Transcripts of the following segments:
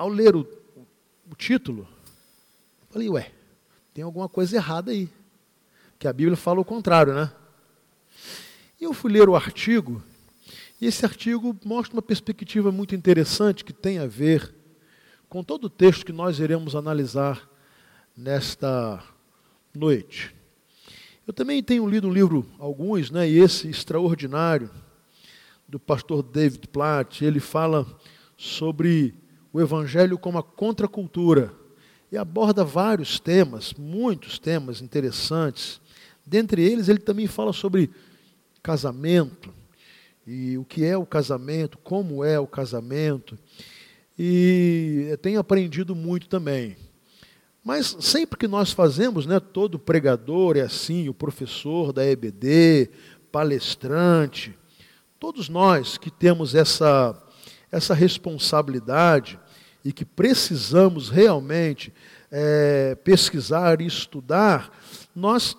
ao ler o, o título, falei, ué, tem alguma coisa errada aí. Que a Bíblia fala o contrário, né? E eu fui ler o artigo, e esse artigo mostra uma perspectiva muito interessante que tem a ver com todo o texto que nós iremos analisar nesta noite. Eu também tenho lido um livro, alguns, né, e esse extraordinário, do pastor David Platt, ele fala sobre o evangelho como a contracultura e aborda vários temas, muitos temas interessantes. Dentre eles, ele também fala sobre casamento e o que é o casamento, como é o casamento. E tenho aprendido muito também. Mas sempre que nós fazemos, né, todo pregador é assim, o professor da EBD, palestrante, todos nós que temos essa, essa responsabilidade e que precisamos realmente é, pesquisar e estudar, nós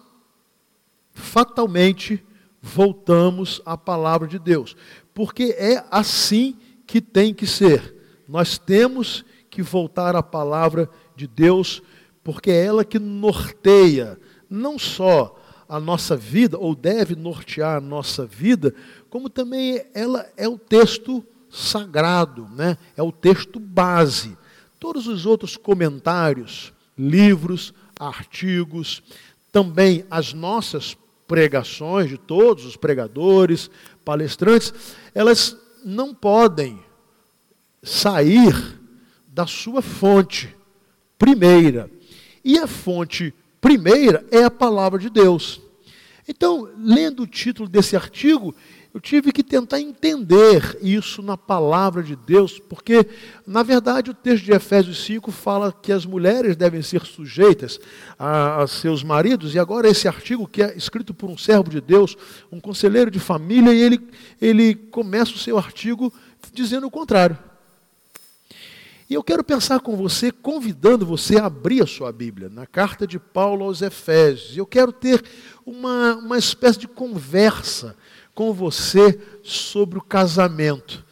fatalmente voltamos à palavra de Deus, porque é assim que tem que ser. Nós temos que voltar à palavra de Deus, porque é ela que norteia não só a nossa vida, ou deve nortear a nossa vida, como também ela é o texto sagrado, né? é o texto base. Todos os outros comentários, livros, artigos, também as nossas pregações de todos os pregadores, palestrantes, elas não podem sair da sua fonte primeira. E a fonte primeira é a palavra de Deus. Então, lendo o título desse artigo, eu tive que tentar entender isso na palavra de Deus, porque, na verdade, o texto de Efésios 5 fala que as mulheres devem ser sujeitas a, a, seus maridos, e agora esse artigo, que é escrito por um servo de Deus, um conselheiro de família, e ele, ele começa o seu artigo dizendo o contrário. E eu quero pensar com você, convidando você a abrir a sua Bíblia, na carta de Paulo aos Efésios. Eu quero ter uma, uma espécie de conversa com você sobre o casamento.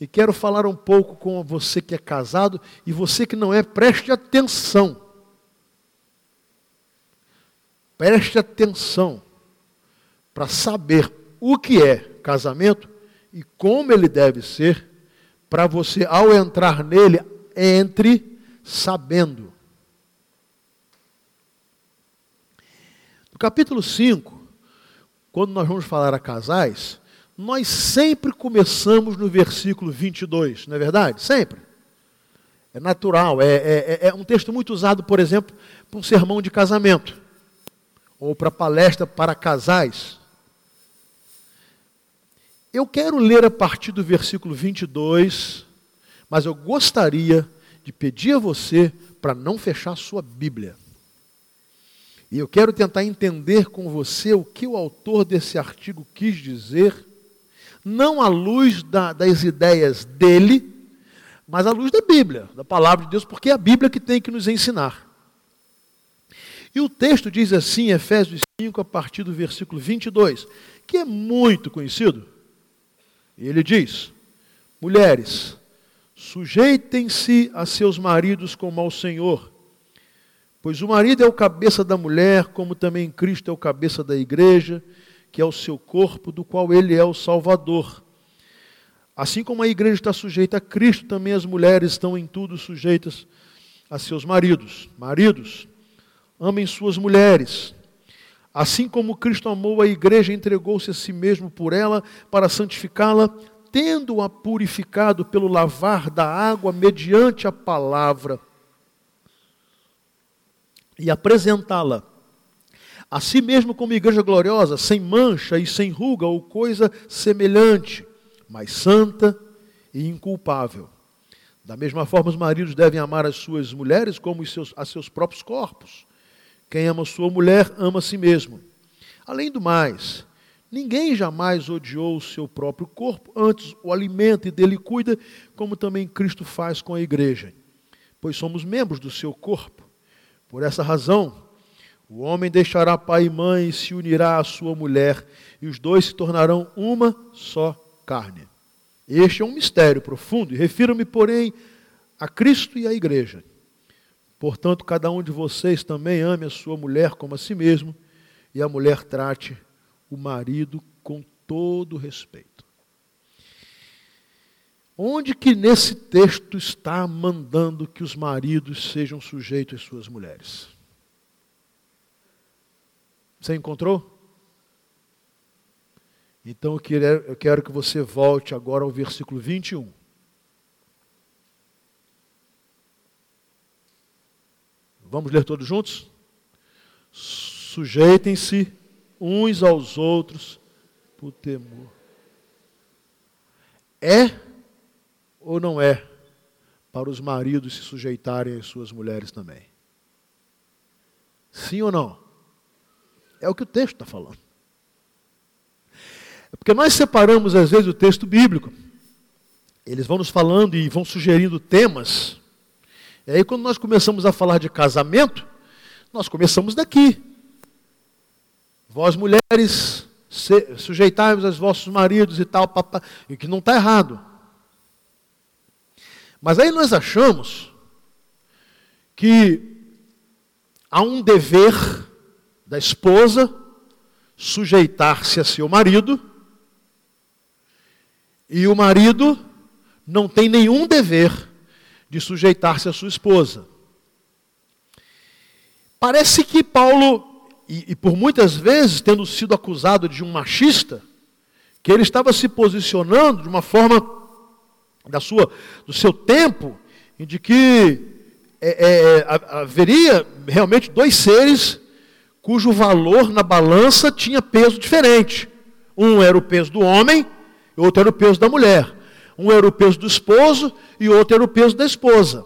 E quero falar um pouco com você que é casado e você que não é, preste atenção. Preste atenção para saber o que é casamento e como ele deve ser, para você, ao entrar nele, entre sabendo. No capítulo 5, quando nós vamos falar a casais, nós sempre começamos no versículo 22, não é verdade? Sempre. É natural, é, é, é, é um texto muito usado, por exemplo, para um sermão de casamento, ou para palestra para casais. Eu quero ler a partir do versículo 22, mas eu gostaria de pedir a você para não fechar sua Bíblia. E eu quero tentar entender com você o que o autor desse artigo quis dizer, não à luz da, das ideias dele, mas à luz da Bíblia, da palavra de Deus, porque é a Bíblia que tem que nos ensinar. E o texto diz assim, Efésios 5, a partir do versículo 22, que é muito conhecido. Ele diz: Mulheres, sujeitem-se a seus maridos como ao Senhor Pois o marido é o cabeça da mulher, como também Cristo é o cabeça da igreja, que é o seu corpo, do qual ele é o Salvador. Assim como a igreja está sujeita a Cristo, também as mulheres estão em tudo sujeitas a seus maridos. Maridos, amem suas mulheres. Assim como Cristo amou a igreja, entregou-se a si mesmo por ela para santificá-la, tendo-a purificado pelo lavar da água mediante a palavra e apresentá-la a si mesmo como igreja gloriosa, sem mancha e sem ruga ou coisa semelhante, mas santa e inculpável. Da mesma forma, os maridos devem amar as suas mulheres como seus, a seus próprios corpos. Quem ama sua mulher, ama a si mesmo. Além do mais, ninguém jamais odiou o seu próprio corpo, antes o alimenta e dele cuida, como também Cristo faz com a igreja, pois somos membros do seu corpo. Por essa razão, o homem deixará pai e mãe e se unirá à sua mulher, e os dois se tornarão uma só carne. Este é um mistério profundo, e refiro-me, porém, a Cristo e à igreja. Portanto, cada um de vocês também ame a sua mulher como a si mesmo, e a mulher trate o marido com todo respeito. Onde que nesse texto está mandando que os maridos sejam sujeitos às suas mulheres? Você encontrou? Então eu quero, eu quero que você volte agora ao versículo 21. Vamos ler todos juntos? Sujeitem-se uns aos outros por temor. É ou não é para os maridos se sujeitarem às suas mulheres também? Sim ou não? É o que o texto está falando. É porque nós separamos, às vezes, o texto bíblico. Eles vão nos falando e vão sugerindo temas. E aí, quando nós começamos a falar de casamento, nós começamos daqui. Vós, mulheres, sujeitai-vos aos vossos maridos e tal, papá, e que não está errado. Mas aí nós achamos que há um dever da esposa sujeitar-se a seu marido, e o marido não tem nenhum dever de sujeitar-se à sua esposa. Parece que Paulo, e, e, por muitas vezes tendo sido acusado de um machista, que ele estava se posicionando de uma forma da sua, do seu tempo, de que é, é, haveria realmente dois seres cujo valor na balança tinha peso diferente. Um era o peso do homem, e outro era o peso da mulher. Um era o peso do esposo e outro era o peso da esposa.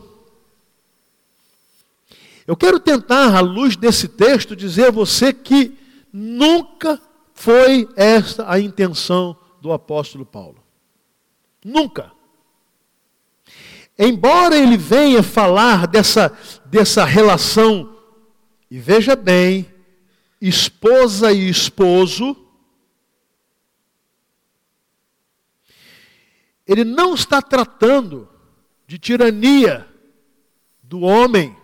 Eu quero tentar, à luz desse texto, dizer a você que nunca foi esta a intenção do apóstolo Paulo. Nunca. Embora ele venha falar dessa, dessa relação, e veja bem, esposa e esposo, ele não está tratando de tirania do homem.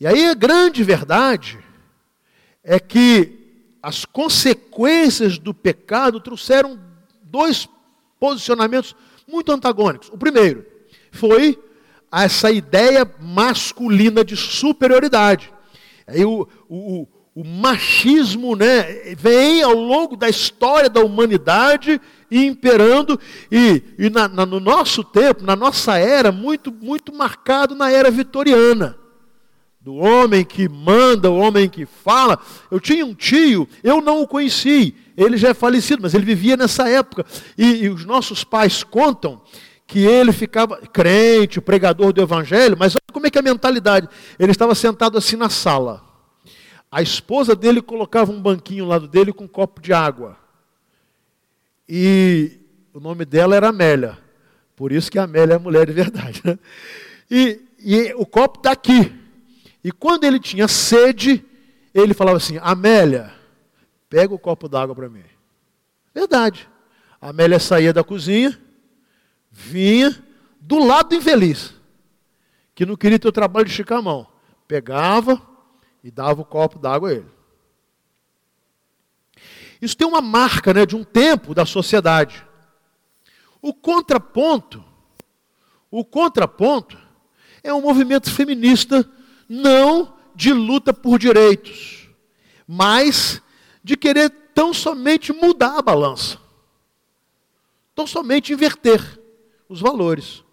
E aí a grande verdade é que as consequências do pecado trouxeram dois posicionamentos muito antagônicos. O primeiro foi essa ideia masculina de superioridade. Aí o, o, o machismo né, vem ao longo da história da humanidade imperando, e, e na, na, no nosso tempo, na nossa era, muito, muito marcado na era vitoriana. Do homem que manda, o homem que fala. Eu tinha um tio, eu não o conheci, ele já é falecido, mas ele vivia nessa época. E, e os nossos pais contam que ele ficava crente, pregador do evangelho, mas olha como é que é a mentalidade. Ele estava sentado assim na sala. A esposa dele colocava um banquinho ao lado dele com um copo de água. E o nome dela era Amélia. Por isso que a Amélia é mulher de verdade. Né? E, e o copo está aqui. E quando ele tinha sede, ele falava assim: Amélia, pega o copo d'água para mim. Verdade. A Amélia saía da cozinha, vinha do lado do infeliz, que não queria ter o trabalho de esticar a mão. Pegava e dava o copo d'água a ele. Isso tem uma marca né, de um tempo da sociedade. O contraponto, o contraponto é um movimento feminista não de luta por direitos, mas de querer tão somente mudar a balança, tão somente inverter os valores.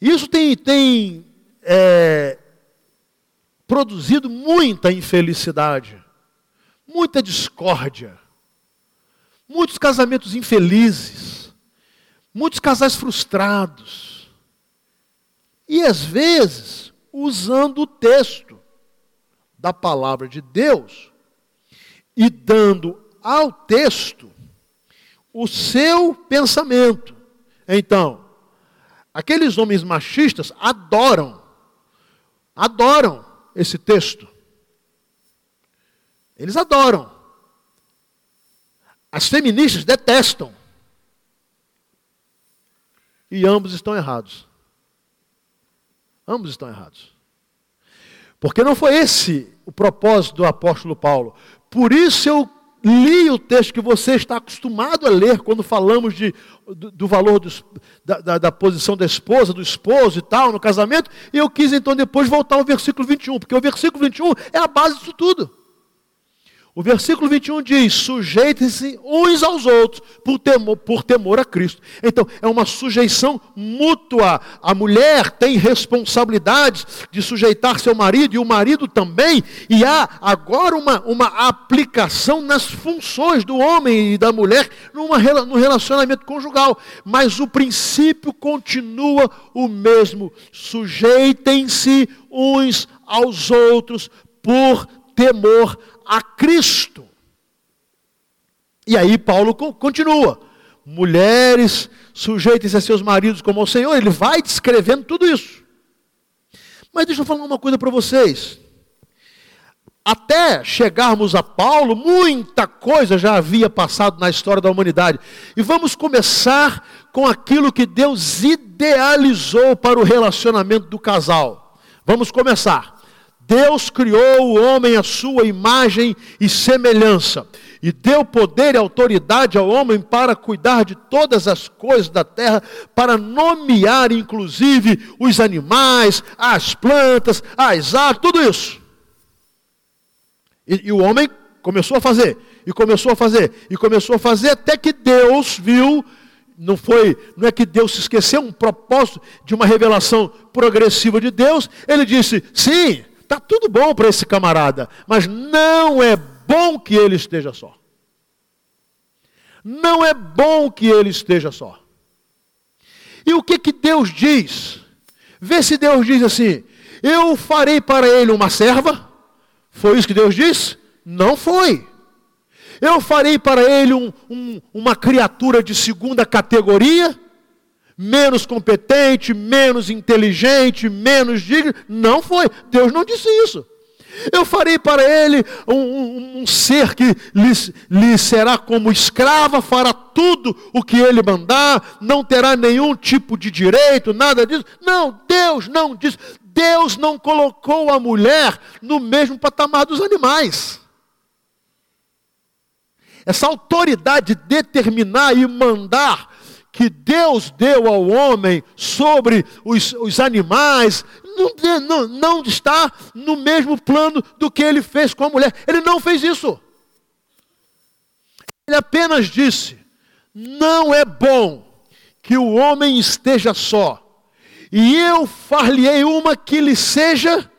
Isso tem, tem é, produzido muita infelicidade muita discórdia, muitos casamentos infelizes, muitos casais frustrados. E às vezes, usando o texto da palavra de Deus e dando ao texto o seu pensamento. Então, aqueles homens machistas adoram, adoram esse texto. Eles adoram. As feministas detestam. e ambos estão errados. Ambos estão errados. Porque não foi esse o propósito do apóstolo Paulo. Por isso eu li o texto que você está acostumado a ler quando falamos de, do, do valor dos, da, da, da, posição da esposa, do esposo e tal, no casamento, e eu quis então depois voltar ao versículo 21, porque o versículo 21 é a base disso tudo. O versículo 21 diz: sujeitem-se uns aos outros por temor, por temor a Cristo. Então, é uma sujeição mútua. A mulher tem responsabilidade de sujeitar seu marido e o marido também. E há agora uma, uma aplicação nas funções do homem e da mulher numa, no relacionamento conjugal. Mas o princípio continua o mesmo: sujeitem-se uns aos outros por temor a a Cristo. E aí Paulo continua: mulheres, sujeitem-se a seus maridos como ao Senhor. Ele vai descrevendo tudo isso. Mas deixa eu falar uma coisa para vocês. Até chegarmos a Paulo, muita coisa já havia passado na história da humanidade. E vamos começar com aquilo que Deus idealizou para o relacionamento do casal. Vamos começar. Deus criou o homem à sua imagem e semelhança, e deu poder e autoridade ao homem para cuidar de todas as coisas da terra, para nomear inclusive os animais, as plantas, as árvores, tudo isso. E, e o homem começou a fazer, e começou a fazer, e começou a fazer, até que Deus viu não foi, não é que Deus se esqueceu, um propósito de uma revelação progressiva de Deus, ele disse: sim, Está tudo bom para esse camarada, mas não é bom que ele esteja só. Não é bom que ele esteja só. E o que, que Deus diz? Vê se Deus diz assim: Eu farei para ele uma serva. Foi isso que Deus disse? Não foi. Eu farei para ele um, um, uma criatura de segunda categoria menos competente, menos inteligente, menos digno. Não foi. Deus não disse isso. Eu farei para ele um, um, um ser que lhe, lhe, será como escrava, fará tudo o que ele mandar, não terá nenhum tipo de direito, nada disso. Não, Deus não disse. Deus não colocou a mulher no mesmo patamar dos animais. Essa autoridade de determinar e mandar que Deus deu ao homem sobre os, os animais, não, não, não está no mesmo plano do que ele fez com a mulher. Ele não fez isso. Ele apenas disse: não é bom que o homem esteja só, e eu far-lhe-ei uma que lhe seja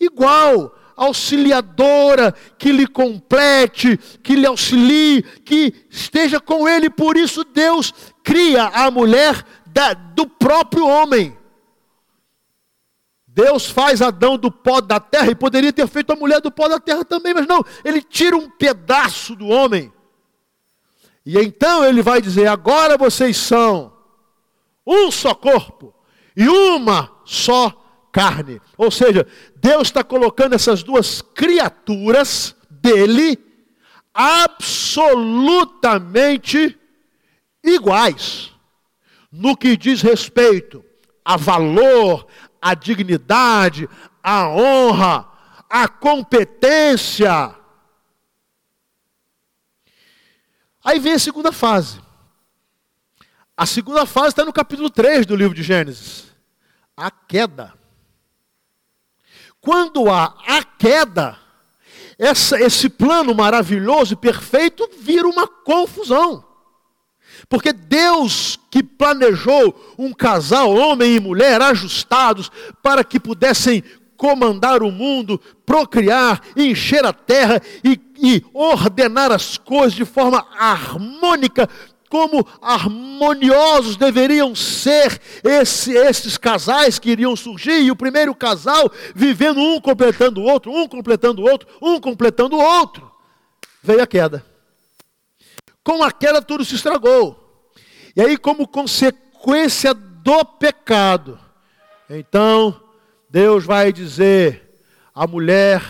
igual auxiliadora, que lhe complete, que lhe auxilie, que esteja com ele. Por isso Deus cria a mulher da, do próprio homem. Deus faz Adão do pó da terra e poderia ter feito a mulher do pó da terra também, mas não, ele tira um pedaço do homem. E então ele vai dizer: agora vocês são um só corpo e uma só carne. Ou seja, Deus está colocando essas duas criaturas dele absolutamente iguais no que diz respeito a valor, a dignidade, a honra, a competência. Aí vem a segunda fase. A segunda fase está no capítulo 3 do livro de Gênesis. A queda. Quando há a queda, essa, esse plano maravilhoso e perfeito vira uma confusão. Porque Deus que planejou um casal, homem e mulher, ajustados, para que pudessem comandar o mundo, procriar, encher a terra e, e ordenar as coisas de forma harmônica, como harmoniosos deveriam ser esse, esses casais que iriam surgir, e o primeiro casal vivendo um completando o outro, um completando o outro, um completando o outro. Veio a queda. Com a queda tudo se estragou. E aí, como consequência do pecado, então Deus vai dizer: a mulher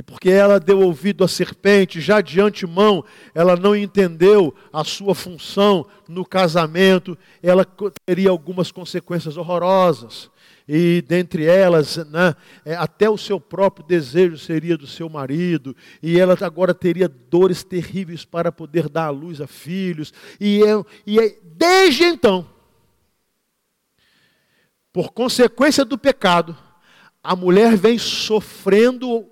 que porque ela deu ouvido à serpente, já de antemão, ela não entendeu a sua função no casamento, ela teria algumas consequências horrorosas. E dentre elas, né, é, até o seu próprio desejo seria do seu marido, e ela agora teria dores terríveis para poder dar à luz a filhos. E, é, e é, desde então, por consequência do pecado, a mulher vem sofrendo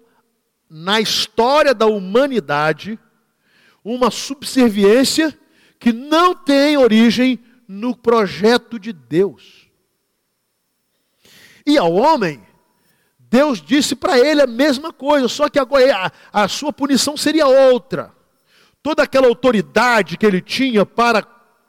na história da humanidade uma subserviência que não tem origem no projeto de Deus. E ao homem, Deus disse para ele a mesma coisa, só que agora a, a sua punição seria outra. Toda aquela autoridade que ele tinha para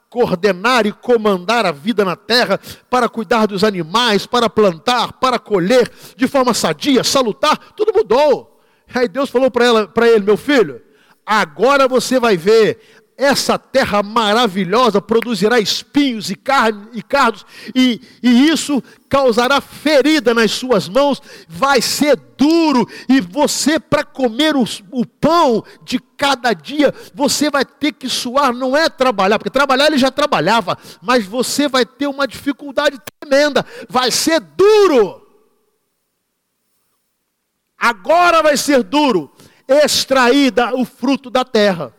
coordenar e comandar a vida na terra, para cuidar dos animais, para plantar, para colher de forma sadia, salutar, tudo mudou. Aí Deus falou para ele, meu filho, agora você vai ver essa terra maravilhosa produzirá espinhos e, carne, e cardos, e, e isso causará ferida nas suas mãos, vai ser duro, e você, para comer o, o pão de cada dia, você vai ter que suar, não é trabalhar, porque trabalhar ele já trabalhava, mas você vai ter uma dificuldade tremenda, vai ser duro. Agora vai ser duro extrair o fruto da terra.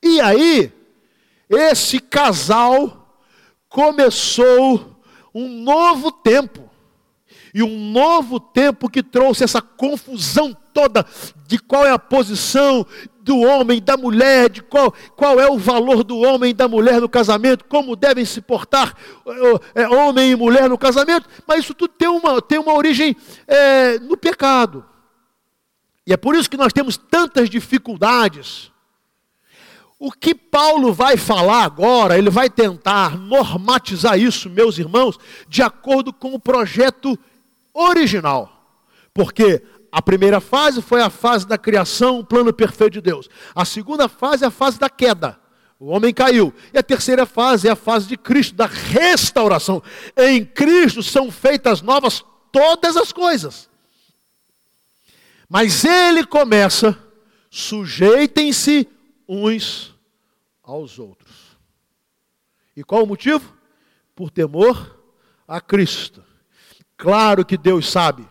E aí, esse casal começou um novo tempo. E um novo tempo que trouxe essa confusão toda de qual é a posição do homem da mulher, de qual, qual é o valor do homem e da mulher no casamento, como devem se portar é, homem e mulher no casamento, mas isso tudo tem uma, tem uma origem é, no pecado. E é por isso que nós temos tantas dificuldades o que Paulo vai falar agora, ele vai tentar normatizar isso, meus irmãos, de acordo com o projeto original. Porque a primeira fase foi a fase da criação, o plano perfeito de Deus. A segunda fase é a fase da queda. O homem caiu. E a terceira fase é a fase de Cristo, da restauração. Em Cristo são feitas novas todas as coisas. Mas ele começa, sujeitem-se uns aos outros. E qual o motivo? Por temor a Cristo. Claro que Deus sabe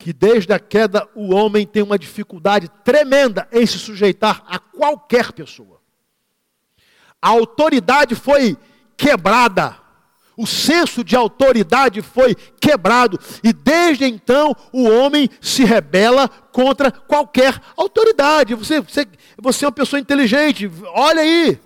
que desde a queda o homem tem uma dificuldade tremenda em se sujeitar a qualquer pessoa. A autoridade foi quebrada. O senso de autoridade foi quebrado e desde então o homem se rebela contra qualquer autoridade. Você, você, você é uma pessoa inteligente, olha aí.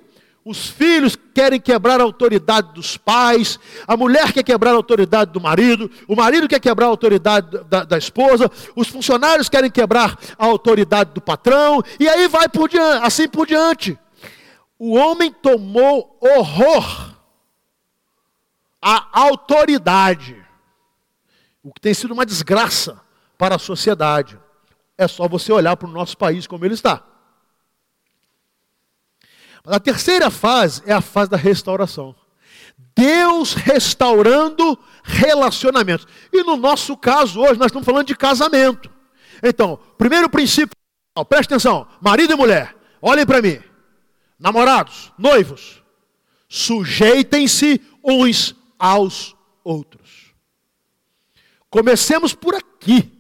Os filhos querem quebrar a autoridade dos pais, a mulher quer quebrar a autoridade do marido, o marido quer quebrar a autoridade da, da esposa, os funcionários querem quebrar a autoridade do patrão, e aí vai por diante, assim por diante. O homem tomou horror à autoridade, o que tem sido uma desgraça para a sociedade. É só você olhar para o nosso país como ele está. A terceira fase é a fase da restauração. Deus restaurando relacionamentos. E no nosso caso, hoje, nós estamos falando de casamento. Então, primeiro princípio, preste atenção: marido e mulher, olhem para mim. Namorados, noivos, sujeitem-se uns aos outros. Comecemos por aqui.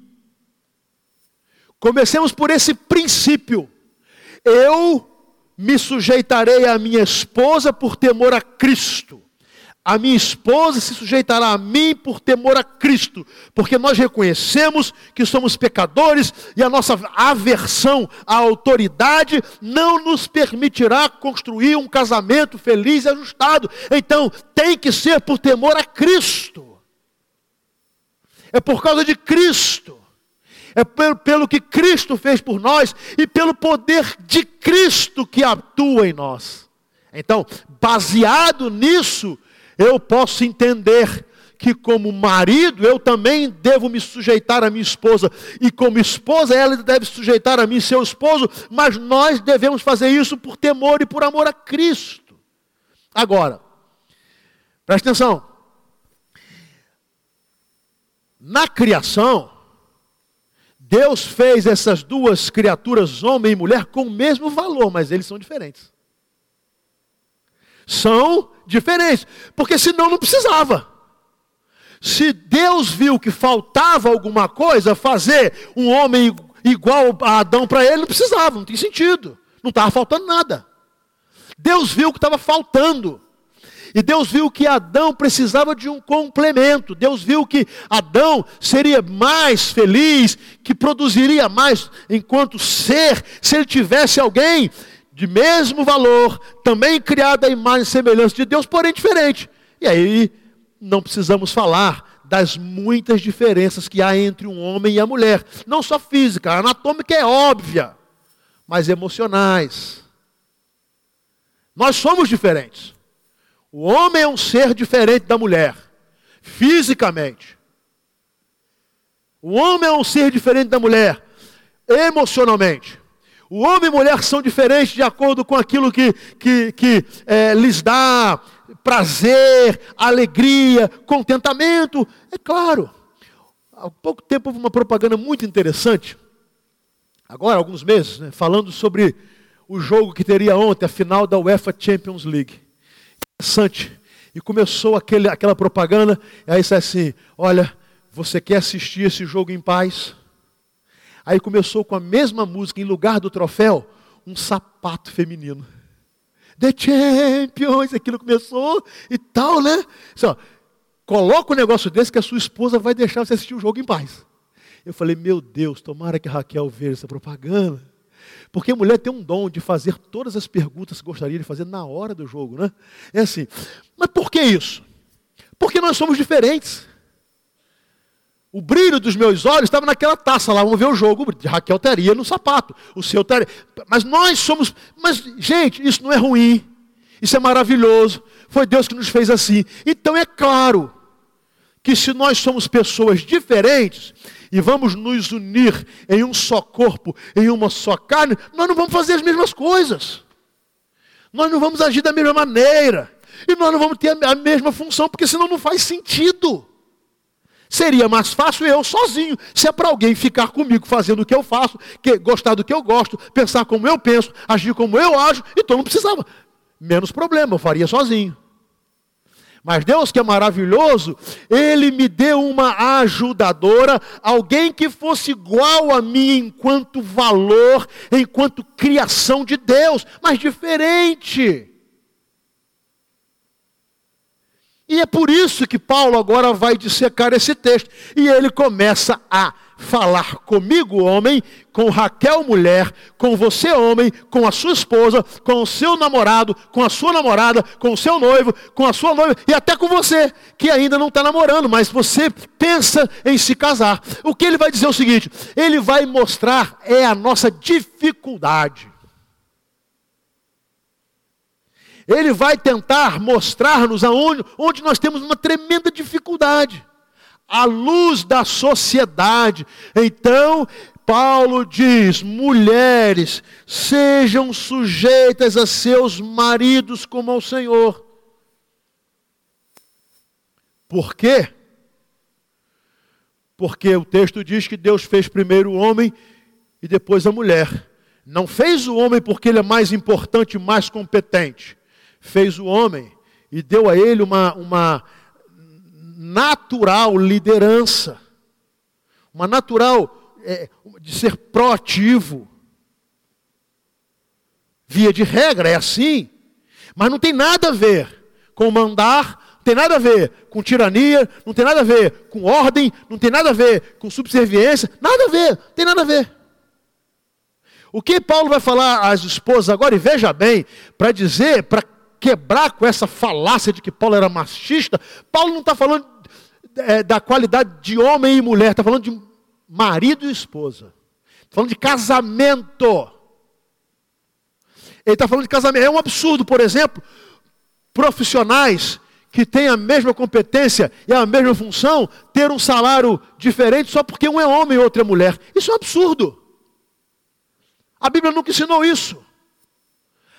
Comecemos por esse princípio. Eu me sujeitarei à minha esposa por temor a Cristo. A minha esposa se sujeitará a mim por temor a Cristo, porque nós reconhecemos que somos pecadores e a nossa aversão à autoridade não nos permitirá construir um casamento feliz e ajustado. Então, tem que ser por temor a Cristo. É por causa de Cristo é pelo, pelo que Cristo fez por nós e pelo poder de Cristo que atua em nós. Então, baseado nisso, eu posso entender que, como marido, eu também devo me sujeitar à minha esposa, e como esposa, ela deve sujeitar a mim, seu esposo, mas nós devemos fazer isso por temor e por amor a Cristo. Agora, preste atenção. Na criação, Deus fez essas duas criaturas, homem e mulher, com o mesmo valor, mas eles são diferentes. São diferentes, porque senão não precisava. Se Deus viu que faltava alguma coisa, fazer um homem igual a Adão para ele, não precisava, não tem sentido. Não estava faltando nada. Deus viu que estava faltando. E Deus viu que Adão precisava de um complemento. Deus viu que Adão seria mais feliz, que produziria mais enquanto ser, se ele tivesse alguém de mesmo valor, também criado à imagem e semelhança de Deus, porém diferente. E aí não precisamos falar das muitas diferenças que há entre um homem e a mulher, não só física, a anatômica é óbvia, mas emocionais. Nós somos diferentes. O homem é um ser diferente da mulher, fisicamente. O homem é um ser diferente da mulher, emocionalmente. O homem e mulher são diferentes de acordo com aquilo que, que, que é, lhes dá prazer, alegria, contentamento. É claro. Há pouco tempo houve uma propaganda muito interessante, agora, alguns meses, né, falando sobre o jogo que teria ontem, a final da UEFA Champions League interessante. E começou aquele, aquela propaganda, e aí disse assim: Olha, você quer assistir esse jogo em paz? Aí começou com a mesma música, em lugar do troféu, um sapato feminino. The Champions, aquilo começou e tal, né? Assim, coloca um negócio desse que a sua esposa vai deixar você assistir o jogo em paz. Eu falei, meu Deus, tomara que a Raquel veja essa propaganda. Porque a mulher tem um dom de fazer todas as perguntas que gostaria de fazer na hora do jogo, né? É assim. Mas por que isso? Porque nós somos diferentes. O brilho dos meus olhos estava naquela taça lá, vamos ver o jogo. Raquel teria no sapato, o seu teria. Mas nós somos. Mas, gente, isso não é ruim. Isso é maravilhoso. Foi Deus que nos fez assim. Então é claro que se nós somos pessoas diferentes, e vamos nos unir em um só corpo, em uma só carne, nós não vamos fazer as mesmas coisas. Nós não vamos agir da mesma maneira. E nós não vamos ter a mesma função, porque senão não faz sentido. Seria mais fácil eu sozinho, se é para alguém ficar comigo fazendo o que eu faço, que, gostar do que eu gosto, pensar como eu penso, agir como eu ajo, então não precisava. Menos problema, eu faria sozinho. Mas Deus, que é maravilhoso, Ele me deu uma ajudadora, alguém que fosse igual a mim enquanto valor, enquanto criação de Deus, mas diferente. E é por isso que Paulo agora vai dissecar esse texto. E ele começa a falar comigo, homem, com Raquel, mulher, com você, homem, com a sua esposa, com o seu namorado, com a sua namorada, com o seu noivo, com a sua noiva e até com você, que ainda não está namorando, mas você pensa em se casar. O que ele vai dizer é o seguinte: ele vai mostrar é a nossa dificuldade. Ele vai tentar mostrar-nos aonde onde nós temos uma tremenda dificuldade à luz da sociedade. Então, Paulo diz: mulheres, sejam sujeitas a seus maridos como ao Senhor. Por quê? Porque o texto diz que Deus fez primeiro o homem e depois a mulher. Não fez o homem porque ele é mais importante e mais competente. Fez o homem e deu a ele uma, uma natural liderança, uma natural é, de ser proativo. Via de regra é assim, mas não tem nada a ver com mandar, não tem nada a ver com tirania, não tem nada a ver com ordem, não tem nada a ver com subserviência, nada a ver, não tem nada a ver. O que Paulo vai falar às esposas agora, e veja bem, para dizer, para quebrar com essa falácia de que Paulo era machista, Paulo não está falando é, da qualidade de homem e mulher, está falando de marido e esposa. Está falando de casamento. Ele está falando de casamento. É um absurdo, por exemplo, profissionais que têm a mesma competência e a mesma função ter um salário diferente só porque um é homem e outro é mulher. Isso é um absurdo. A Bíblia nunca ensinou isso.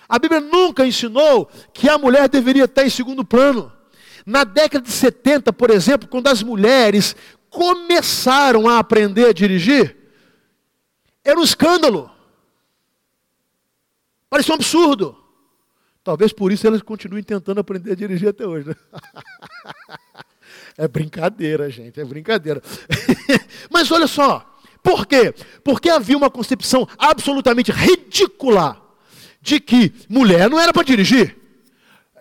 A Bíblia nunca ensinou que a mulher deveria estar em segundo plano. Na década de 70, por exemplo, quando as mulheres começaram a aprender a dirigir, Era um escândalo. Parecia um absurdo. Talvez por isso elas continuem tentando aprender a dirigir até hoje. Né? É brincadeira, gente, é brincadeira. Mas olha só, por quê? Porque havia uma concepção absolutamente ridícula de que mulher não era para dirigir.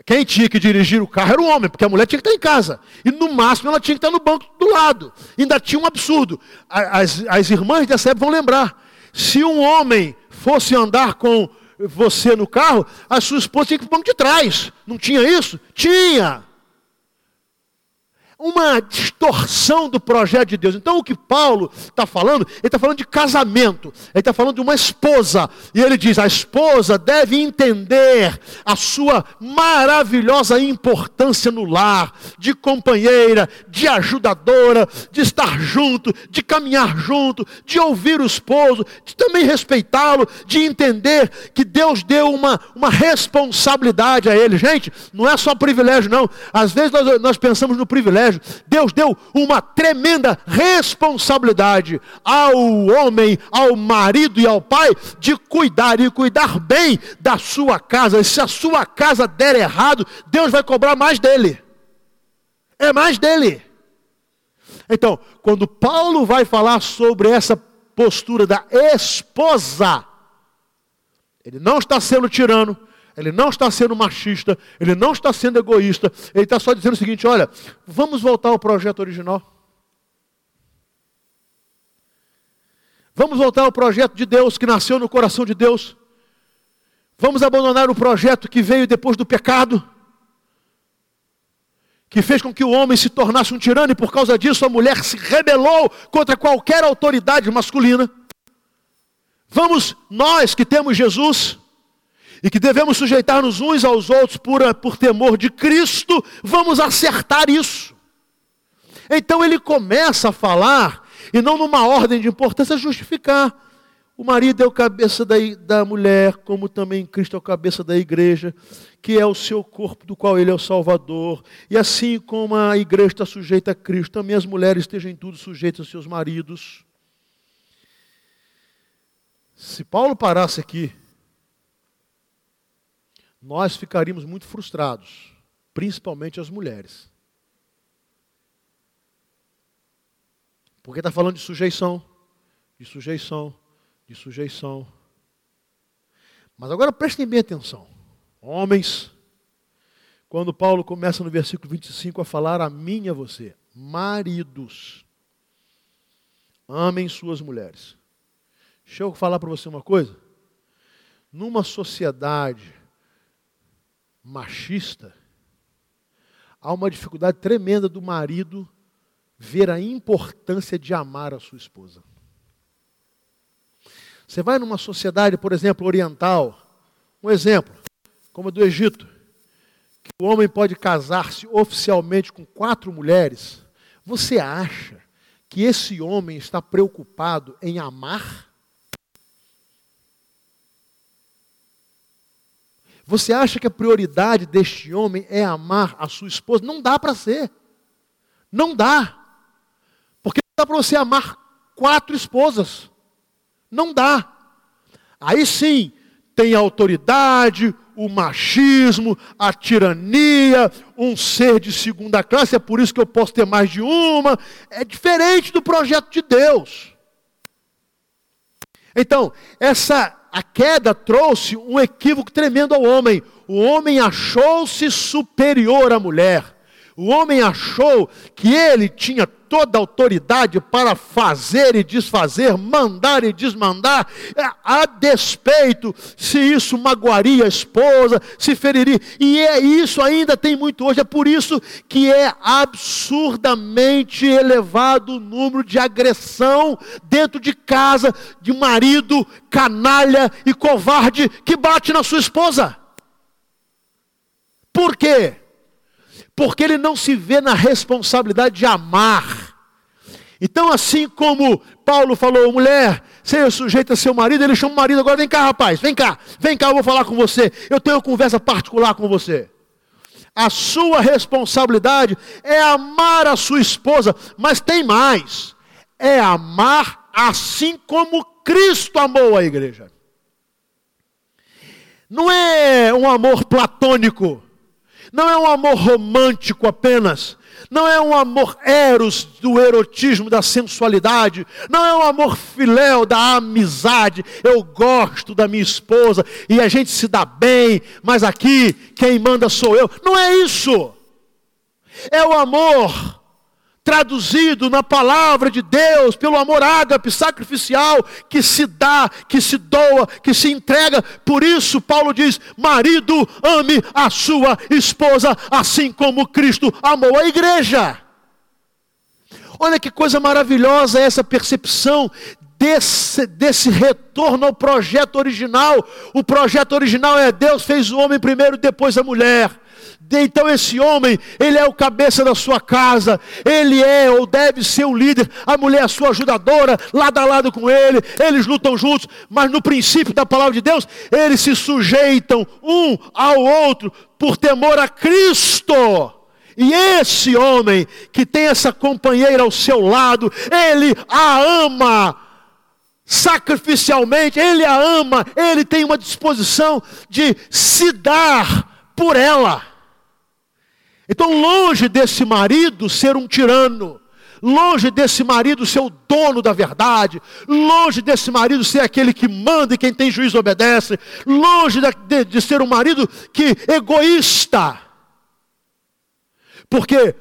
Quem tinha que dirigir o carro era o homem, porque a mulher tinha que estar em casa. E no máximo ela tinha que estar no banco do lado. Ainda tinha um absurdo. As, as irmãs dessa época vão lembrar. Se um homem fosse andar com você no carro, a sua esposa tinha que ir para o banco de trás. Não tinha isso? Tinha uma distorção do projeto de Deus. Então, o que Paulo está falando, ele está falando de casamento, ele está falando de uma esposa, e ele diz: a esposa deve entender a sua maravilhosa importância no lar, de companheira, de ajudadora, de estar junto, de caminhar junto, de ouvir o esposo, de também respeitá-lo, de entender que Deus deu uma, uma responsabilidade a ele. Gente, não é só privilégio, não. Às vezes nós, nós pensamos no privilégio privilégio. Deus deu uma tremenda responsabilidade ao homem, ao marido e ao pai de cuidar e cuidar bem da sua casa. E se a sua casa der errado, Deus vai cobrar mais dele. É mais dele. Então, quando Paulo vai falar sobre essa postura da esposa, ele não está sendo tirano, ele não está sendo machista, ele não está sendo egoísta, ele está só dizendo o seguinte: olha, vamos voltar ao projeto original. Vamos voltar ao projeto de Deus que nasceu no coração de Deus. Vamos abandonar o projeto que veio depois do pecado, que fez com que o homem se tornasse um tirano e por causa disso a mulher se rebelou contra qualquer autoridade masculina. Vamos, nós que temos Jesus, e que devemos sujeitar-nos uns aos outros por, por temor de Cristo, vamos acertar isso. Então ele começa a falar, e não numa ordem de importância, justificar. O marido é o cabeça da, da mulher, como também Cristo é o cabeça da igreja, que é o seu corpo, do qual ele é o Salvador. E assim como a igreja está sujeita a Cristo, também as mulheres estejam em tudo sujeitas aos seus maridos. Se Paulo parasse aqui nós ficaríamos muito frustrados, principalmente as mulheres. Porque está falando de sujeição, de sujeição, de sujeição. Mas agora prestem bem atenção. Homens, quando Paulo começa no versículo 25 a falar a mim e a você, maridos, amem suas mulheres. Deixa eu falar para você uma coisa. Numa sociedade machista, há uma dificuldade tremenda do marido ver a importância de amar a sua esposa. Você vai numa sociedade, por exemplo, oriental, um exemplo, como a do Egito, que o homem pode casar-se oficialmente com quatro mulheres, você acha que esse homem está preocupado em amar Você acha que a prioridade deste homem é amar a sua esposa? Não dá para ser. Não dá. Porque não dá para você amar quatro esposas. Não dá. Aí sim, tem a autoridade, o machismo, a tirania, um ser de segunda classe, é por isso que eu posso ter mais de uma. É diferente do projeto de Deus. Então, essa a queda trouxe um equívoco tremendo ao homem. O homem achou-se superior à mulher. O homem achou que ele tinha toda a autoridade para fazer e desfazer, mandar e desmandar, é, a despeito se isso magoaria a esposa, se feriria. E é isso ainda tem muito hoje, é por isso que é absurdamente elevado o número de agressão dentro de casa de marido canalha e covarde que bate na sua esposa. Por quê? Porque ele não se vê na responsabilidade de amar. Então, assim como Paulo falou, mulher, seja sujeita a seu marido, ele chama o marido, agora vem cá, rapaz, vem cá, vem cá, eu vou falar com você, eu tenho uma conversa particular com você. A sua responsabilidade é amar a sua esposa, mas tem mais, é amar assim como Cristo amou a igreja. Não é um amor platônico, não é um amor romântico apenas, não é um amor eros do erotismo, da sensualidade, não é um amor filéu da amizade. Eu gosto da minha esposa e a gente se dá bem, mas aqui quem manda sou eu. Não é isso. É o amor traduzido na palavra de Deus, pelo amor ágape sacrificial, que se dá, que se doa, que se entrega. Por isso, Paulo diz: marido, ame a sua esposa, assim como Cristo amou a igreja. Olha que coisa maravilhosa essa percepção desse, desse retorno ao projeto original. O projeto original é Deus fez o homem primeiro, depois a mulher. Então esse homem, ele é o cabeça da sua casa, ele é ou deve ser o líder, a mulher é a sua ajudadora, lado a lado com ele, eles lutam juntos, mas no princípio da palavra de Deus, eles se sujeitam um ao outro por temor a Cristo. E esse homem que tem essa companheira ao seu lado, ele a ama sacrificialmente, ele a ama, ele tem uma disposição de se dar por ela. Então, longe desse marido ser um tirano, longe desse marido ser o dono da verdade, longe desse marido ser aquele que manda e quem tem juízo obedece, longe de, de, ser um marido que egoísta, porque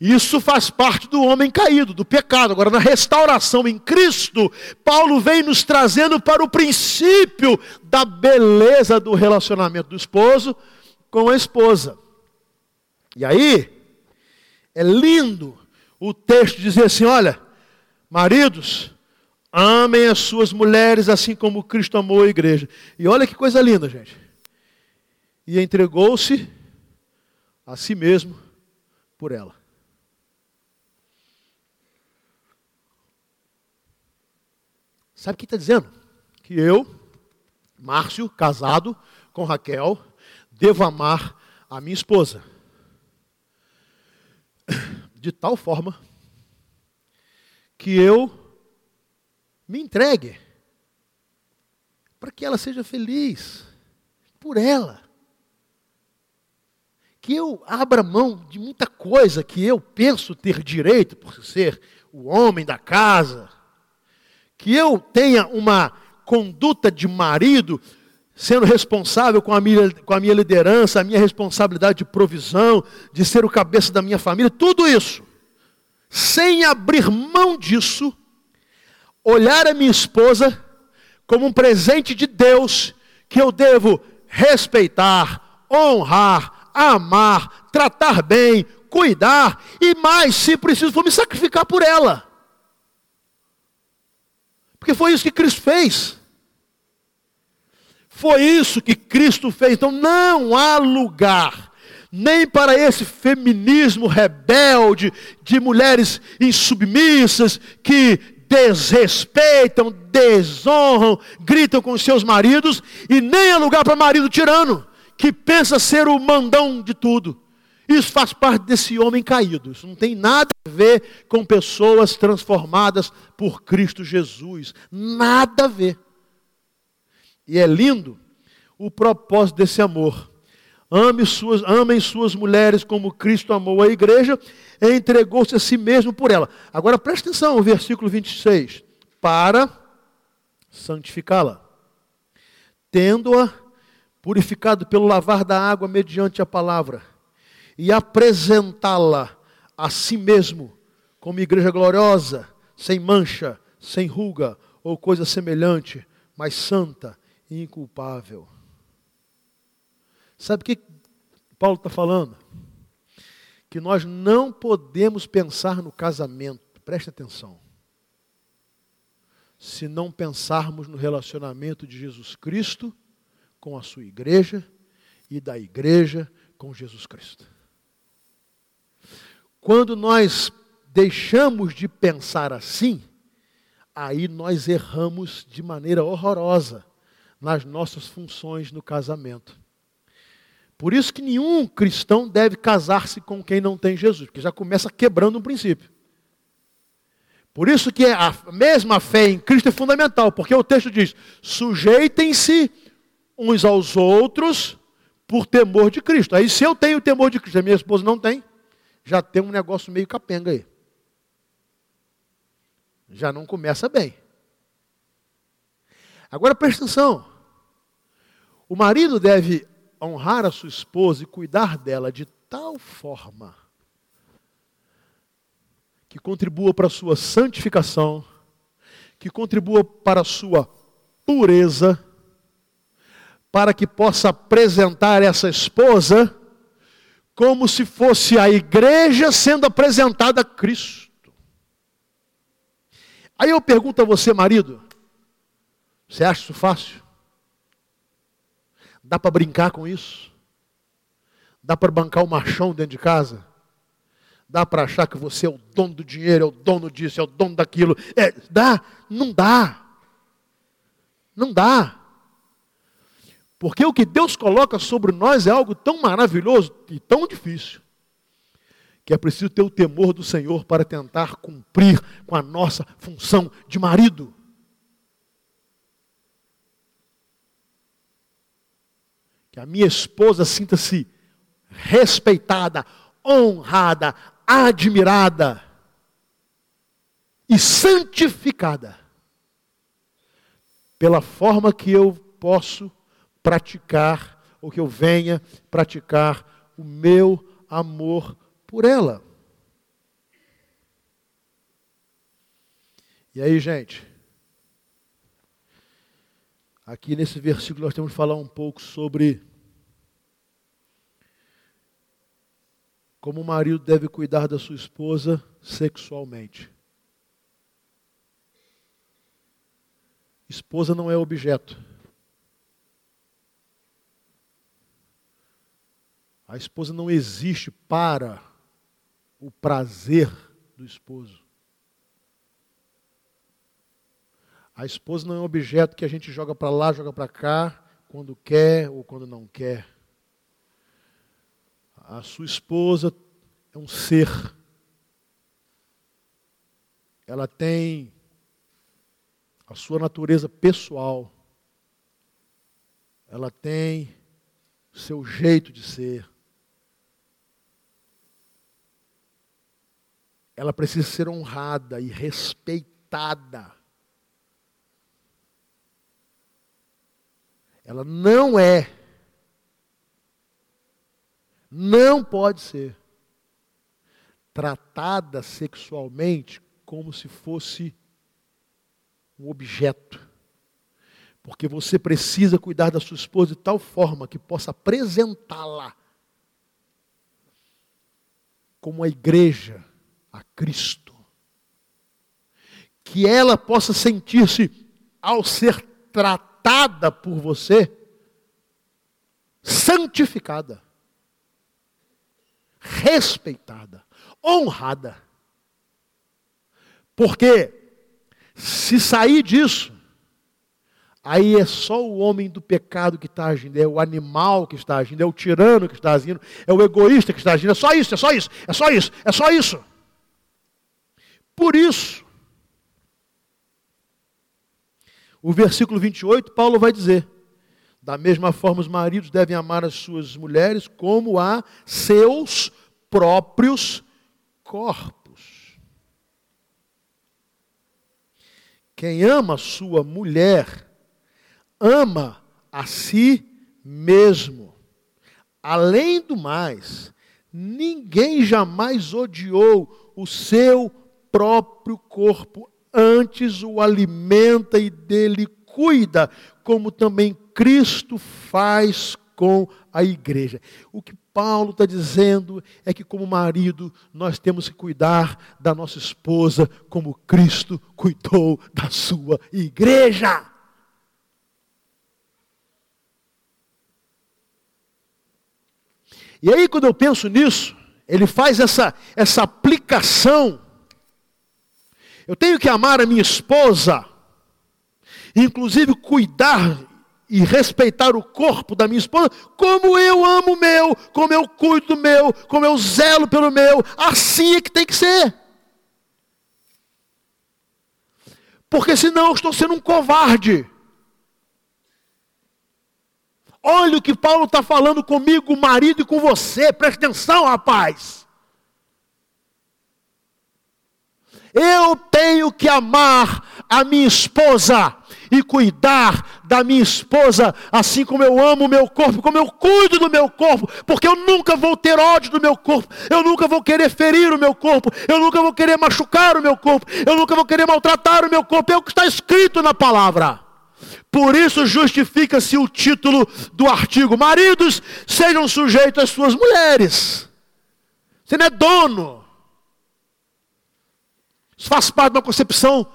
isso faz parte do homem caído, do pecado. Agora, na restauração em Cristo, Paulo vem nos trazendo para o princípio da beleza do relacionamento do esposo com a esposa. E aí, é lindo o texto dizer assim: olha, maridos, amem as suas mulheres assim como Cristo amou a igreja. E olha que coisa linda, gente. E entregou-se a si mesmo por ela. Sabe o que está dizendo? Que eu, Márcio, casado com Raquel, devo amar a minha esposa de tal forma que eu me entregue para que ela seja feliz por ela. Que eu abra mão de muita coisa que eu penso ter direito por ser o homem da casa. Que eu tenha uma conduta de marido sendo responsável com a, minha, com a minha liderança, a minha responsabilidade de provisão, de ser o cabeça da minha família, tudo isso, sem abrir mão disso, olhar a minha esposa como um presente de Deus que eu devo respeitar, honrar, amar, tratar bem, cuidar e mais, se preciso, vou me sacrificar por ela. Porque foi isso que Cristo fez. Foi isso que Cristo fez. Então não há lugar nem para esse feminismo rebelde de mulheres insubmissas que desrespeitam, desonram, gritam com seus maridos, e nem há lugar para marido tirano, que pensa ser o mandão de tudo. Isso faz parte desse homem caído. Isso não tem nada a ver com pessoas transformadas por Cristo Jesus. Nada a ver. E é lindo o propósito desse amor. Ame suas, amem suas mulheres como Cristo amou a igreja e entregou-se a si mesmo por ela. Agora preste atenção, versículo 26. Para santificá-la, tendo-a purificado pelo lavar da água mediante a palavra, e apresentá-la a si mesmo como igreja gloriosa, sem mancha, sem ruga ou coisa semelhante, mas santa inculpável. Sabe o que Paulo está falando? Que nós não podemos pensar no casamento, preste atenção, se não pensarmos no relacionamento de Jesus Cristo com a sua igreja e da igreja com Jesus Cristo. Quando nós deixamos de pensar assim, aí nós erramos de maneira horrorosa nas nossas funções no casamento. Por isso que nenhum cristão deve casar-se com quem não tem Jesus, porque já começa quebrando um princípio. Por isso que a mesma fé em Cristo é fundamental, porque o texto diz: sujeitem-se uns aos outros por temor de Cristo. Aí se eu tenho temor de Cristo, a minha esposa não tem, já tem um negócio meio capenga aí. Já não começa bem. Agora presta atenção. O marido deve honrar a sua esposa e cuidar dela de tal forma que contribua para a sua santificação, que contribua para a sua pureza, para que possa apresentar essa esposa como se fosse a igreja sendo apresentada a Cristo. Aí eu pergunto a você, marido, você acha isso fácil? Dá para brincar com isso? Dá para bancar o machão dentro de casa? Dá para achar que você é o dono do dinheiro, é o dono disso, é o dono daquilo? É, dá? Não dá. Não dá. Porque o que Deus coloca sobre nós é algo tão maravilhoso e tão difícil, que é preciso ter o temor do Senhor para tentar cumprir com a nossa função de marido. Que a minha esposa sinta-se respeitada, honrada, admirada e santificada pela forma que eu posso praticar, ou que eu venha praticar o meu amor por ela. E aí, gente, aqui nesse versículo nós temos que falar um pouco sobre como o marido deve cuidar da sua esposa sexualmente. Esposa não é objeto. A esposa não existe para o prazer do esposo. A esposa não é um objeto que a gente joga para lá, joga para cá, quando quer ou quando não quer. A sua esposa é um ser. Ela tem a sua natureza pessoal. Ela tem o seu jeito de ser. Ela precisa ser honrada e respeitada. Ela não é não pode ser tratada sexualmente como se fosse um objeto. Porque você precisa cuidar da sua esposa de tal forma que possa apresentá-la como a igreja a Cristo. Que ela possa sentir-se, ao ser tratada por você, santificada respeitada, honrada. Porque se sair disso, aí é só o homem do pecado que está agindo, é o animal que está agindo, é o tirano que está agindo, é o egoísta que está agindo, é só isso, é só isso, é só isso, é só isso. Por isso, o versículo 28, Paulo vai dizer: da mesma forma, os maridos devem amar as suas mulheres como a seus próprios corpos. Quem ama sua mulher, ama a si mesmo. Além do mais, ninguém jamais odiou o seu próprio corpo, antes o alimenta e dele cuida, como também Cristo faz com a igreja. O que Paulo está dizendo é que, como marido, nós temos que cuidar da nossa esposa como Cristo cuidou da sua igreja. E aí, quando eu penso nisso, ele faz essa, essa aplicação. Eu tenho que amar a minha esposa, inclusive cuidar e respeitar o corpo da minha esposa, como eu amo o meu, como eu cuido do meu, como eu zelo pelo meu, assim é que tem que ser. Porque senão eu estou sendo um covarde. Olha o que Paulo está falando comigo, marido, e com você. Preste atenção, rapaz. Eu tenho que amar a minha esposa e cuidar da minha esposa, assim como eu amo o meu corpo, como eu cuido do meu corpo, porque eu nunca vou ter ódio do meu corpo, eu nunca vou querer ferir o meu corpo, eu nunca vou querer machucar o meu corpo, eu nunca vou querer maltratar o meu corpo, é o que está escrito na palavra. Por isso justifica-se o título do artigo: Maridos, sejam sujeitos às suas mulheres. Você não é dono. Isso faz parte uma concepção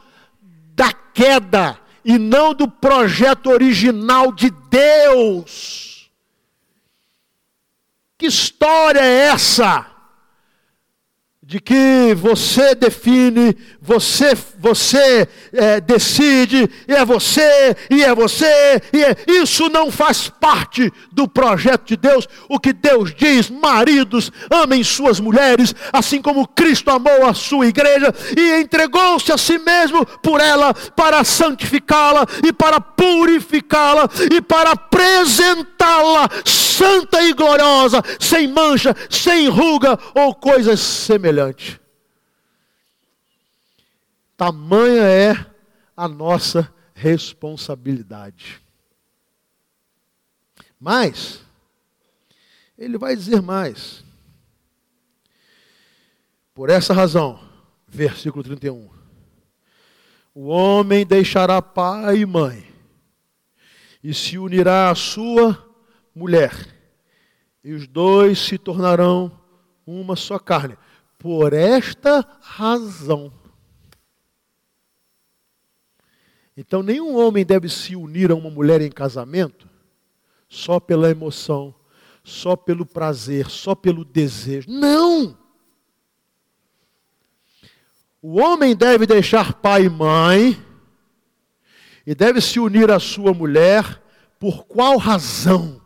da queda e não do projeto original de Deus. Que história é essa? de que você define, você, você é, decide, e é você, e é você, e é, isso não faz parte do projeto de Deus. O que Deus diz, maridos, amem suas mulheres, assim como Cristo amou a sua igreja e entregou-se a si mesmo por ela, para santificá-la e para purificá-la e para apresentá-la santa e gloriosa, sem mancha, sem ruga ou coisas semelhantes. Tamanha é a nossa responsabilidade. Mas, ele vai dizer mais. Por essa razão, versículo 31. O homem deixará pai e mãe e se unirá à sua mulher, e os dois se tornarão uma só carne. Por esta razão. Então, nenhum homem deve se unir a uma mulher em casamento só pela emoção, só pelo prazer, só pelo desejo. Não! O homem deve deixar pai e mãe e deve se unir à sua mulher por qual razão?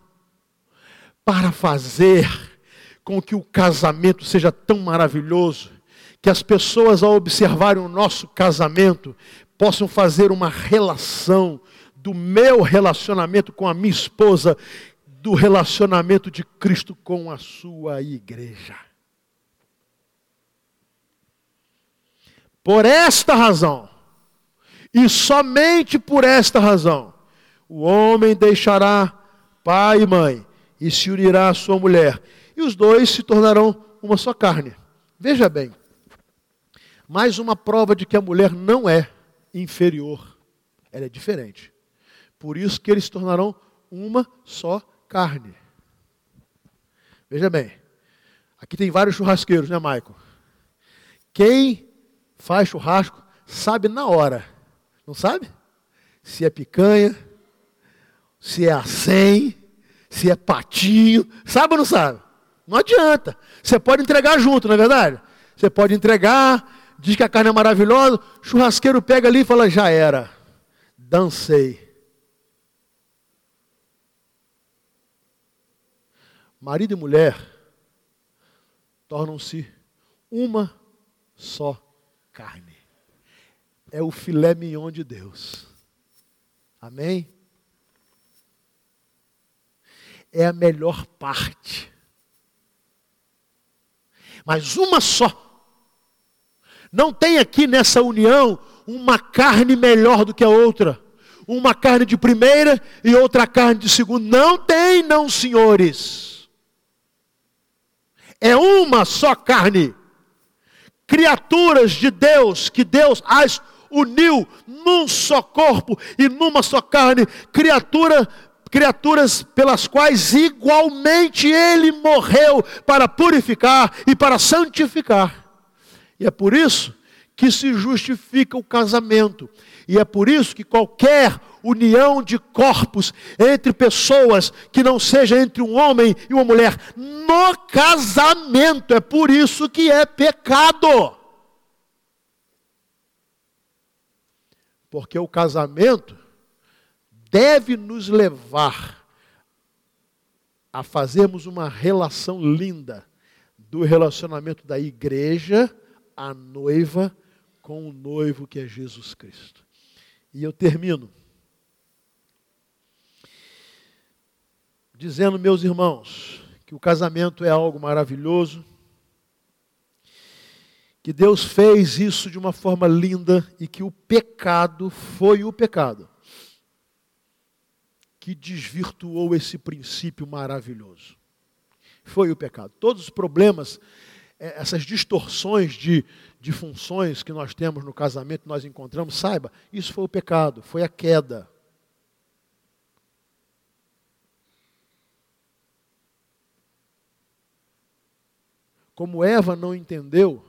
para fazer com que o casamento seja tão maravilhoso, que as pessoas, ao observarem o nosso casamento, possam fazer uma relação do meu relacionamento com a minha esposa, do relacionamento de Cristo com a sua igreja. Por esta razão, e somente por esta razão, o homem deixará pai e mãe e se unirá à sua mulher, e os dois se tornarão uma só carne. Veja bem, mais uma prova de que a mulher não é inferior, ela é diferente. Por isso que eles se tornarão uma só carne. Veja bem, aqui tem vários churrasqueiros, né, Maico? Quem faz churrasco sabe na hora, não sabe? Se é picanha, se é a 100, se é patinho, sabe ou não sabe? Não adianta. Você pode entregar junto, não é verdade? Você pode entregar, diz que a carne é maravilhosa, churrasqueiro pega ali e fala: já era, dancei. Marido e mulher tornam-se uma só carne. É o filé mignon de Deus. Amém? é a melhor parte. Mas uma só. Não tem aqui nessa união uma carne melhor do que a outra. Uma carne de primeira e outra carne de segunda. Não tem, não, senhores. É uma só carne. Criaturas de Deus, que Deus as uniu num só corpo e numa só carne. Criatura criaturas pelas quais igualmente ele morreu para purificar e para santificar. E é por isso que se justifica o casamento. E é por isso que qualquer união de corpos entre pessoas que não seja entre um homem e uma mulher no casamento, é por isso que é pecado. Porque o casamento deve nos levar a fazermos uma relação linda do relacionamento da igreja, a noiva, com o noivo que é Jesus Cristo. E eu termino dizendo, meus irmãos, que o casamento é algo maravilhoso, que Deus fez isso de uma forma linda e que o pecado foi o pecado que desvirtuou esse princípio maravilhoso. Foi o pecado. Todos os problemas, essas distorções de, de funções que nós temos no casamento, nós encontramos, saiba, isso foi o pecado, foi a queda. Como Eva não entendeu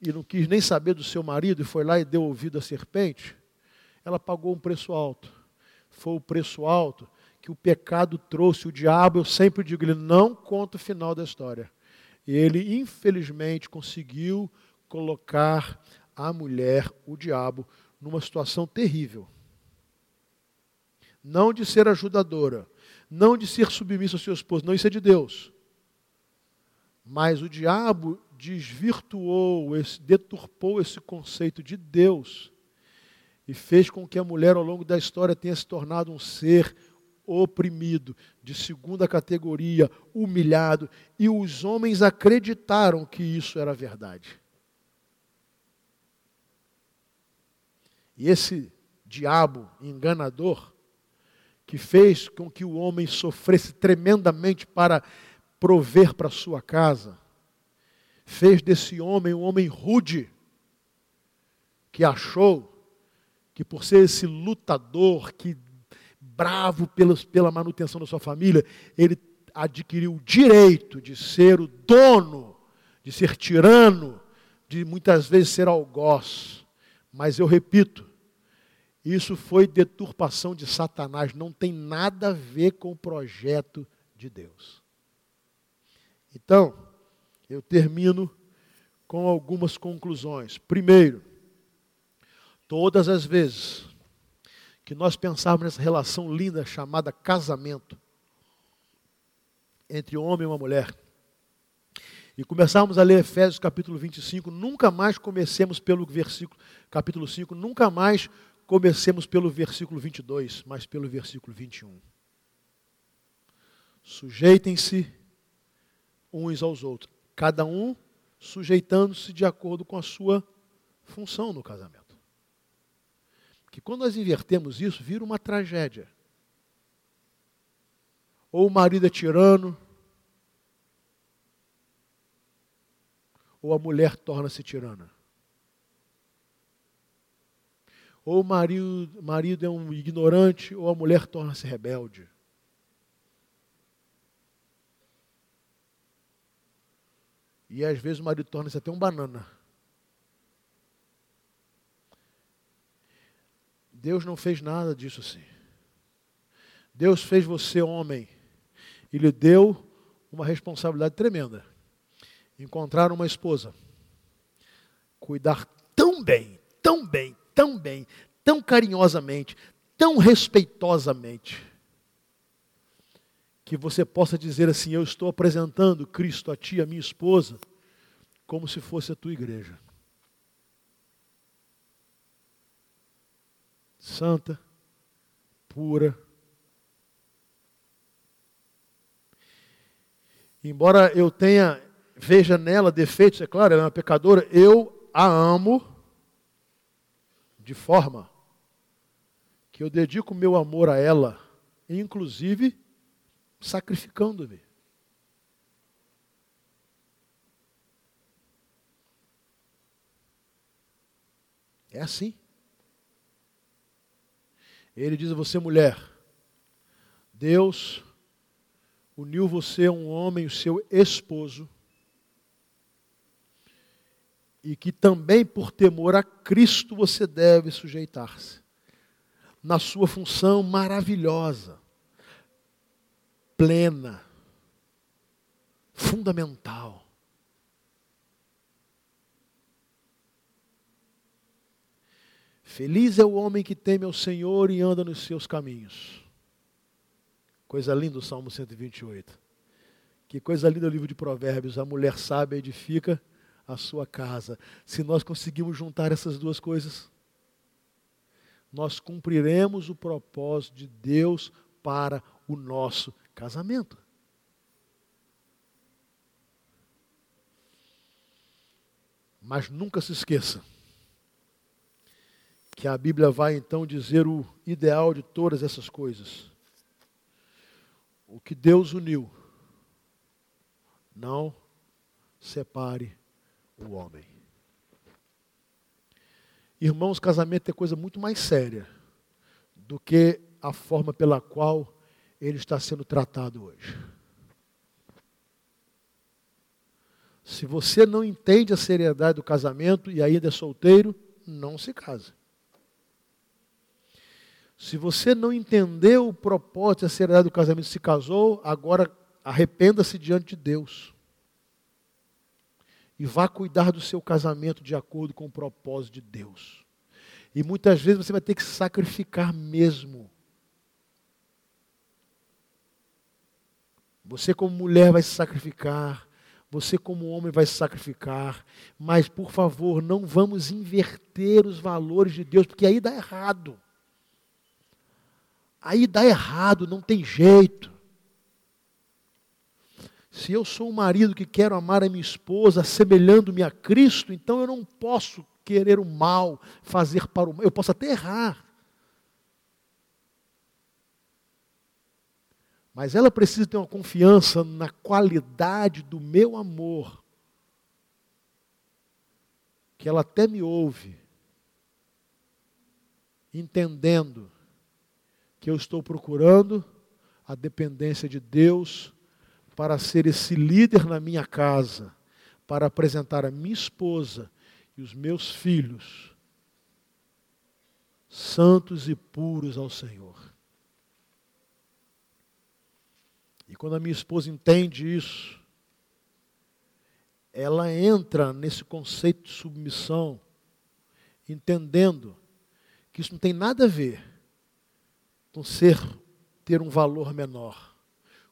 e não quis nem saber do seu marido e foi lá e deu ouvido à serpente, ela pagou um preço alto foi o preço alto que o pecado trouxe. O diabo, eu sempre digo, ele não conta o final da história. Ele, infelizmente, conseguiu colocar a mulher, o diabo, numa situação terrível. Não de ser ajudadora, não de ser submissa ao seu esposo, não, isso é de Deus. Mas o diabo desvirtuou, esse, deturpou esse conceito de Deus e fez com que a mulher, ao longo da história, tenha se tornado um ser oprimido, de segunda categoria, humilhado, e os homens acreditaram que isso era verdade. E esse diabo enganador, que fez com que o homem sofresse tremendamente para prover para sua casa, fez desse homem um homem rude, que achou que por ser esse lutador, que bravo pelos, pela manutenção da sua família, ele adquiriu o direito de ser o dono, de ser tirano, de muitas vezes ser algoz. Mas eu repito, isso foi deturpação de Satanás, não tem nada a ver com o projeto de Deus. Então, eu termino com algumas conclusões. Primeiro, Todas as vezes que nós pensarmos nessa relação linda chamada casamento entre homem e uma mulher, e começarmos a ler Efésios capítulo 25, nunca mais comecemos pelo versículo, capítulo 5, nunca mais comecemos pelo versículo 22, mas pelo versículo 21. Sujeitem-se uns aos outros, cada um sujeitando-se de acordo com a sua função no casamento que quando nós invertemos isso, vira uma tragédia. Ou o marido é tirano, ou a mulher torna-se tirana. Ou o marido, marido é um ignorante, ou a mulher torna-se rebelde. E às vezes o marido torna-se até um banana. Deus não fez nada disso assim. Deus fez você homem e lhe deu uma responsabilidade tremenda. Encontrar uma esposa, cuidar tão bem, tão bem, tão bem, tão carinhosamente, tão respeitosamente, que você possa dizer assim: Eu estou apresentando Cristo a ti, a minha esposa, como se fosse a tua igreja. Santa, pura. Embora eu tenha, veja nela defeitos, é claro, ela é uma pecadora, eu a amo de forma que eu dedico meu amor a ela, inclusive sacrificando-me. É assim. Ele diz a você, mulher, Deus uniu você a um homem, o seu esposo, e que também por temor a Cristo você deve sujeitar-se, na sua função maravilhosa, plena, fundamental. Feliz é o homem que teme ao Senhor e anda nos seus caminhos. Coisa linda o Salmo 128. Que coisa linda o livro de Provérbios. A mulher sábia edifica a sua casa. Se nós conseguimos juntar essas duas coisas, nós cumpriremos o propósito de Deus para o nosso casamento. Mas nunca se esqueça que a Bíblia vai então dizer o ideal de todas essas coisas. O que Deus uniu, não separe o homem. Irmãos, casamento é coisa muito mais séria do que a forma pela qual ele está sendo tratado hoje. Se você não entende a seriedade do casamento e ainda é solteiro, não se case. Se você não entendeu o propósito e a seriedade do casamento se casou, agora arrependa-se diante de Deus. E vá cuidar do seu casamento de acordo com o propósito de Deus. E muitas vezes você vai ter que sacrificar mesmo. Você, como mulher, vai se sacrificar. Você, como homem, vai se sacrificar. Mas, por favor, não vamos inverter os valores de Deus, porque aí dá errado. Aí dá errado, não tem jeito. Se eu sou um marido que quero amar a minha esposa, assemelhando-me a Cristo, então eu não posso querer o mal, fazer para o mal. Eu posso até errar. Mas ela precisa ter uma confiança na qualidade do meu amor. Que ela até me ouve, entendendo que eu estou procurando a dependência de Deus para ser esse líder na minha casa, para apresentar a minha esposa e os meus filhos santos e puros ao Senhor. E quando a minha esposa entende isso, ela entra nesse conceito de submissão, entendendo que isso não tem nada a ver com ser ter um valor menor,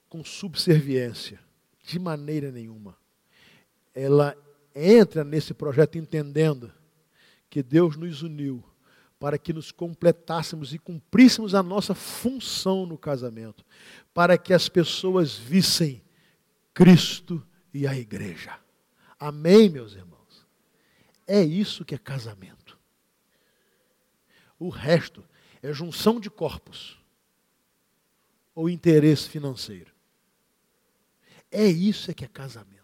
com subserviência, de maneira nenhuma. Ela entra nesse projeto entendendo que Deus nos uniu para que nos completássemos e cumpríssemos a nossa função no casamento, para que as pessoas vissem Cristo e a igreja. Amém, meus irmãos? É isso que é casamento. O resto é junção de corpos ou interesse financeiro. É isso que é casamento.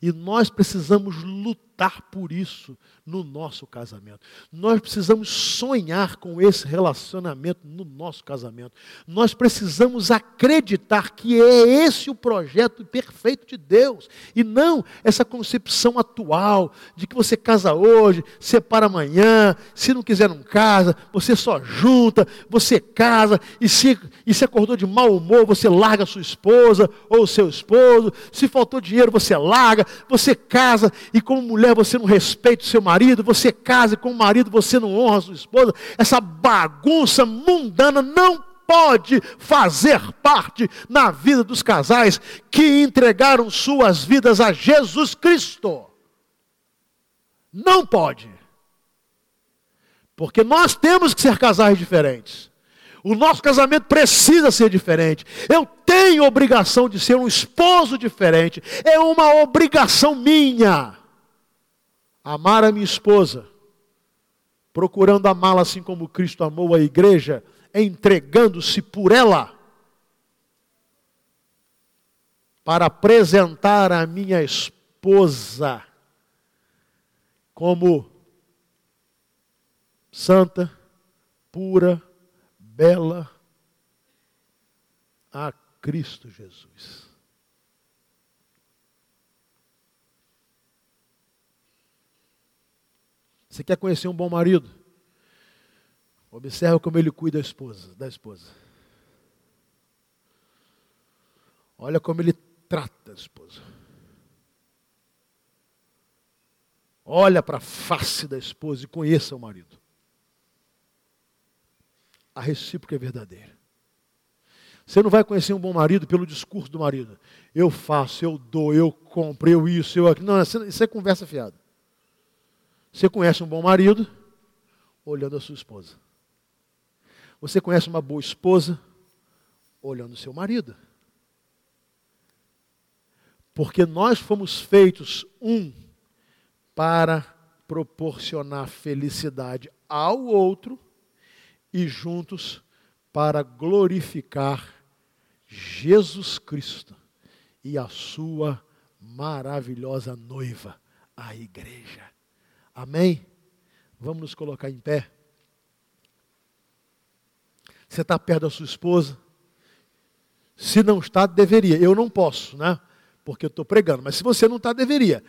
E nós precisamos lutar por isso no nosso casamento. Nós precisamos sonhar com esse relacionamento no nosso casamento. Nós precisamos acreditar que é esse o projeto perfeito de Deus e não essa concepção atual de que você casa hoje, separa amanhã, se não quiser não casa, você só junta, você casa e se, e se acordou de mau humor, você larga sua esposa ou seu esposo, se faltou dinheiro, você larga, você casa e como mulher você não respeita o seu marido, você casa com o marido você não honra a sua esposa, essa bagunça mundana não pode fazer parte na vida dos casais que entregaram suas vidas a Jesus Cristo. Não pode. Porque nós temos que ser casais diferentes. O nosso casamento precisa ser diferente. Eu tenho obrigação de ser um esposo diferente. É uma obrigação minha. Amar a minha esposa, procurando amá-la assim como Cristo amou a igreja, entregando-se por ela, para apresentar a minha esposa como santa, pura, bela a Cristo Jesus. Você quer conhecer um bom marido? Observe como ele cuida da esposa, da esposa. Olha como ele trata a esposa. Olha para a face da esposa e conheça o marido a recíproca é verdadeira. Você não vai conhecer um bom marido pelo discurso do marido. Eu faço, eu dou, eu compro, eu isso, eu aquilo. Não, isso é conversa fiada. Você conhece um bom marido olhando a sua esposa. Você conhece uma boa esposa olhando seu marido. Porque nós fomos feitos um para proporcionar felicidade ao outro e juntos para glorificar Jesus Cristo e a sua maravilhosa noiva, a igreja. Amém? Vamos nos colocar em pé. Você está perto da sua esposa? Se não está, deveria. Eu não posso, né? Porque eu estou pregando. Mas se você não está, deveria.